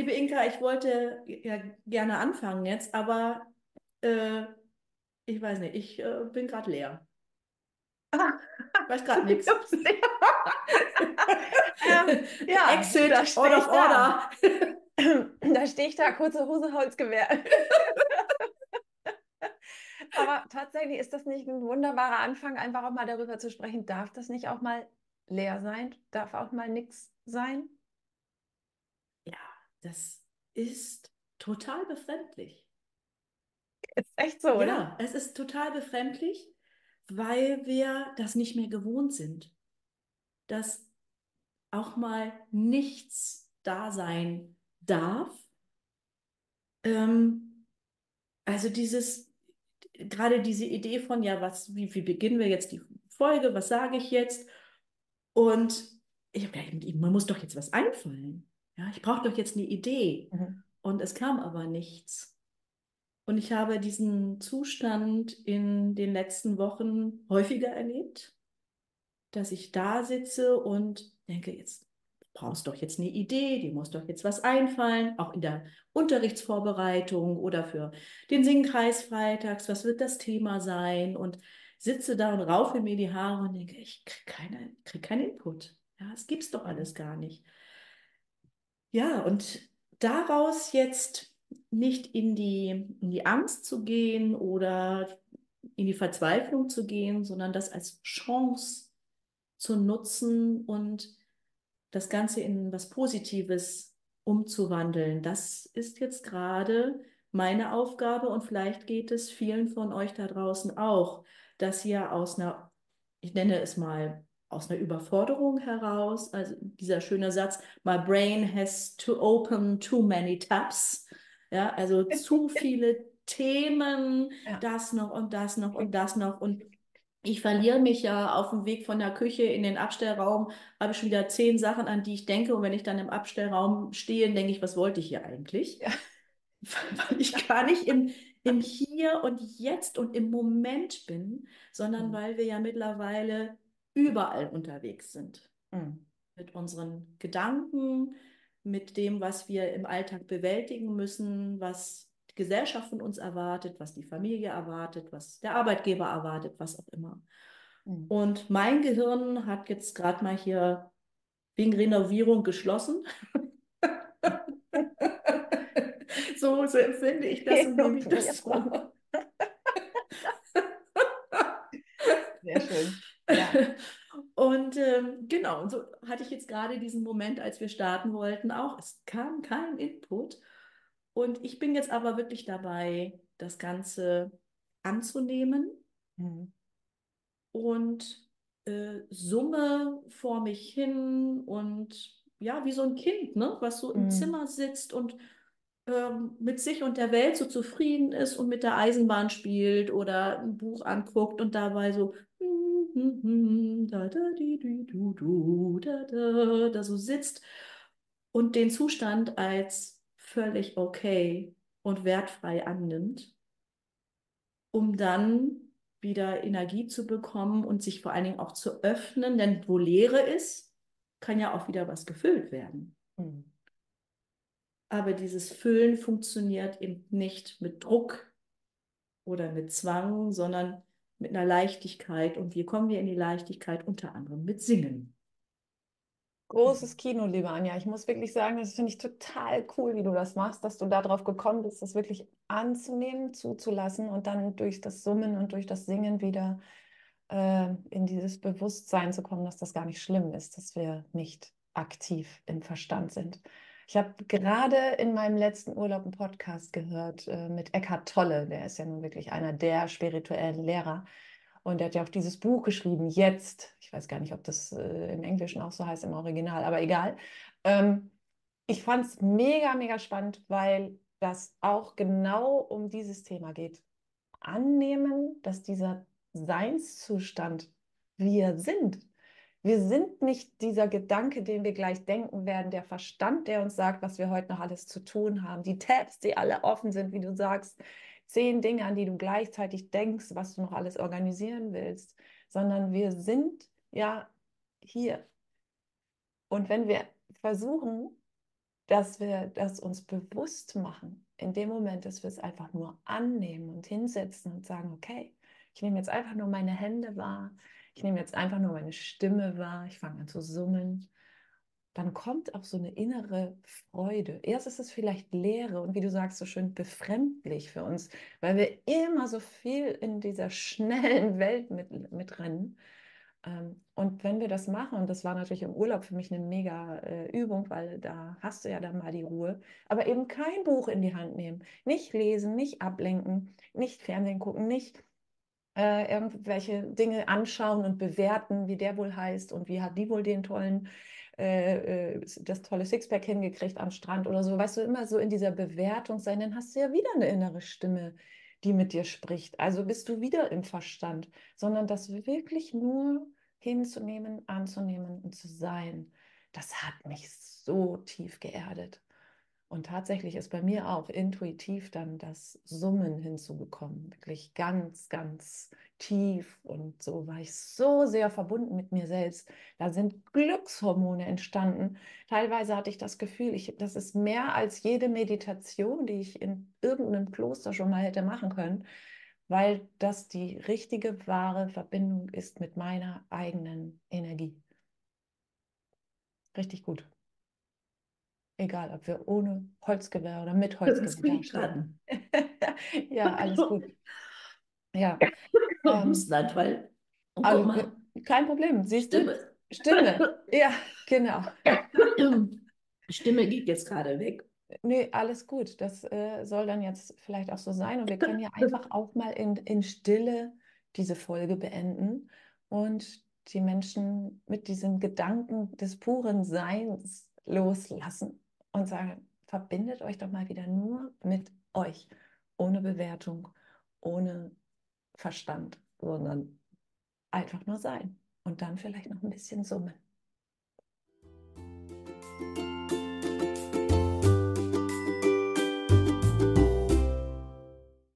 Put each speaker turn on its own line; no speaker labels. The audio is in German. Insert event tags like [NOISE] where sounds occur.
liebe Inka, ich wollte ja gerne anfangen jetzt, aber äh, ich weiß nicht, ich äh, bin gerade leer. [LAUGHS] Ich weiß gerade nichts. [LAUGHS]
ähm, ja,
Exit,
da
out
ich
of order. [LAUGHS]
Da stehe ich da, kurze Hose, Holzgewehr. Aber tatsächlich ist das nicht ein wunderbarer Anfang, einfach auch mal darüber zu sprechen. Darf das nicht auch mal leer sein? Darf auch mal nichts sein?
Das ist total befremdlich.
Ist echt so, oder?
Ja, es ist total befremdlich, weil wir das nicht mehr gewohnt sind. Dass auch mal nichts da sein darf. Ähm, also dieses, gerade diese Idee von, ja, was, wie, wie beginnen wir jetzt die Folge, was sage ich jetzt? Und ich habe man muss doch jetzt was einfallen. Ja, ich brauche doch jetzt eine Idee.
Mhm.
Und es kam aber nichts. Und ich habe diesen Zustand in den letzten Wochen häufiger erlebt, dass ich da sitze und denke, jetzt brauchst doch jetzt eine Idee, dir muss doch jetzt was einfallen, auch in der Unterrichtsvorbereitung oder für den Singkreis freitags, was wird das Thema sein? Und sitze da und raufe mir die Haare und denke, ich kriege keine, krieg keinen Input. Ja, es gibt's doch alles gar nicht. Ja, und daraus jetzt nicht in die, in die Angst zu gehen oder in die Verzweiflung zu gehen, sondern das als Chance zu nutzen und das Ganze in was Positives umzuwandeln. Das ist jetzt gerade meine Aufgabe und vielleicht geht es vielen von euch da draußen auch, dass ihr aus einer, ich nenne es mal, aus einer Überforderung heraus, also dieser schöne Satz, my brain has to open too many tabs, ja, also [LAUGHS] zu viele Themen,
Ja.
das noch und das noch und das noch und ich verliere mich ja auf dem Weg von der Küche in den Abstellraum, habe ich schon wieder zehn Sachen, an die ich denke. Und wenn ich dann im Abstellraum stehe, denke ich, was wollte ich hier eigentlich?
Ja. [LAUGHS]
Weil ich gar nicht im, im Hier und Jetzt und im Moment bin, sondern
Mhm.
weil wir ja mittlerweile überall unterwegs sind.
Mhm.
Mit unseren Gedanken, mit dem, was wir im Alltag bewältigen müssen, was die Gesellschaft von uns erwartet, was die Familie erwartet, was der Arbeitgeber erwartet, was auch immer.
Mhm.
Und mein Gehirn hat jetzt gerade mal hier wegen Renovierung geschlossen. [LAUGHS] so, so empfinde ich das und nehme ich das wahr. [LAUGHS]
Sehr schön.
Genau, und so hatte ich jetzt gerade diesen Moment, als wir starten wollten, auch. Es kam kein Input. Und ich bin jetzt aber wirklich dabei, das Ganze anzunehmen
Mhm.
und äh, summe vor mich hin und ja, wie so ein Kind, ne, was so im
Mhm.
Zimmer sitzt und ähm, mit sich und der Welt so zufrieden ist und mit der Eisenbahn spielt oder ein Buch anguckt und dabei so da, da, di, di, du, du, da, da, da so sitzt und den Zustand als völlig okay und wertfrei annimmt, um dann wieder Energie zu bekommen und sich vor allen Dingen auch zu öffnen, denn wo Leere ist, kann ja auch wieder was gefüllt werden.
Mhm.
Aber dieses Füllen funktioniert eben nicht mit Druck oder mit Zwang, sondern mit einer Leichtigkeit. Und wie kommen wir in die Leichtigkeit? Unter anderem mit Singen.
Großes Kino, liebe Anja. Ich muss wirklich sagen, das finde ich total cool, wie du das machst, dass du darauf gekommen bist, das wirklich anzunehmen, zuzulassen und dann durch das Summen und durch das Singen wieder äh, in dieses Bewusstsein zu kommen, dass das gar nicht schlimm ist, dass wir nicht aktiv im Verstand sind. Ich habe gerade in meinem letzten Urlaub einen Podcast gehört äh, mit Eckhart Tolle, der ist ja nun wirklich einer der spirituellen Lehrer. Und der hat ja auch dieses Buch geschrieben, jetzt. Ich weiß gar nicht, ob das äh, im Englischen auch so heißt, im Original, aber egal. Ähm, ich fand es mega, mega spannend, weil das auch genau um dieses Thema geht. Annehmen, dass dieser Seinszustand wir sind. Wir sind nicht dieser Gedanke, den wir gleich denken werden, der Verstand, der uns sagt, was wir heute noch alles zu tun haben, die Tabs, die alle offen sind, wie du sagst, zehn Dinge, an die du gleichzeitig denkst, was du noch alles organisieren willst, sondern wir sind ja hier. Und wenn wir versuchen, dass wir das uns bewusst machen, in dem Moment, dass wir es einfach nur annehmen und hinsetzen und sagen, okay, ich nehme jetzt einfach nur meine Hände wahr, ich nehme jetzt einfach nur meine Stimme wahr, ich fange an zu summen, dann kommt auch so eine innere Freude. Erst ist es vielleicht Leere und wie du sagst, so schön befremdlich für uns, weil wir immer so viel in dieser schnellen [LAUGHS] Welt mit, mitrennen. Ähm, und wenn wir das machen, und das war natürlich im Urlaub für mich eine mega äh, Übung, weil da hast du ja dann mal die Ruhe, aber eben kein Buch in die Hand nehmen, nicht lesen, nicht ablenken, nicht Fernsehen gucken, nicht äh, irgendwelche Dinge anschauen und bewerten, wie der wohl heißt und wie hat die wohl den tollen, äh, äh das tolle Sixpack hingekriegt am Strand oder so. Weißt du, immer so in dieser Bewertung sein, dann hast du ja wieder eine innere Stimme, die mit dir spricht. Also bist du wieder im Verstand, sondern das wirklich nur hinzunehmen, anzunehmen und zu sein. Das hat mich so tief geerdet. Und tatsächlich ist bei mir auch intuitiv dann das Summen hinzugekommen. Wirklich ganz, ganz tief. Und so war ich so sehr verbunden mit mir selbst. Da sind Glückshormone entstanden. Teilweise hatte ich das Gefühl, ich, das ist mehr als jede Meditation, die ich in irgendeinem Kloster schon mal hätte machen können, weil das die richtige, wahre Verbindung ist mit meiner eigenen Energie. Richtig gut. Egal, ob wir ohne Holzgewehr oder mit Holzgewehr dastehen. [LAUGHS] ja, alles gut. Ja. [LAUGHS]
Ähm, weil,
oh, also, kein Problem. Siehst Stimme. du? Stimme. [LAUGHS] ja, genau. [CLEARS THROAT]
Stimme geht jetzt gerade weg.
Nee, alles gut. Das äh, soll dann jetzt vielleicht auch so sein. Und wir können ja einfach auch mal in, in Stille diese Folge beenden und die Menschen mit diesem Gedanken des puren Seins loslassen und sagen, verbindet euch doch mal wieder nur mit euch, ohne Bewertung, ohne Verstand, sondern einfach nur sein und dann vielleicht noch ein bisschen summen.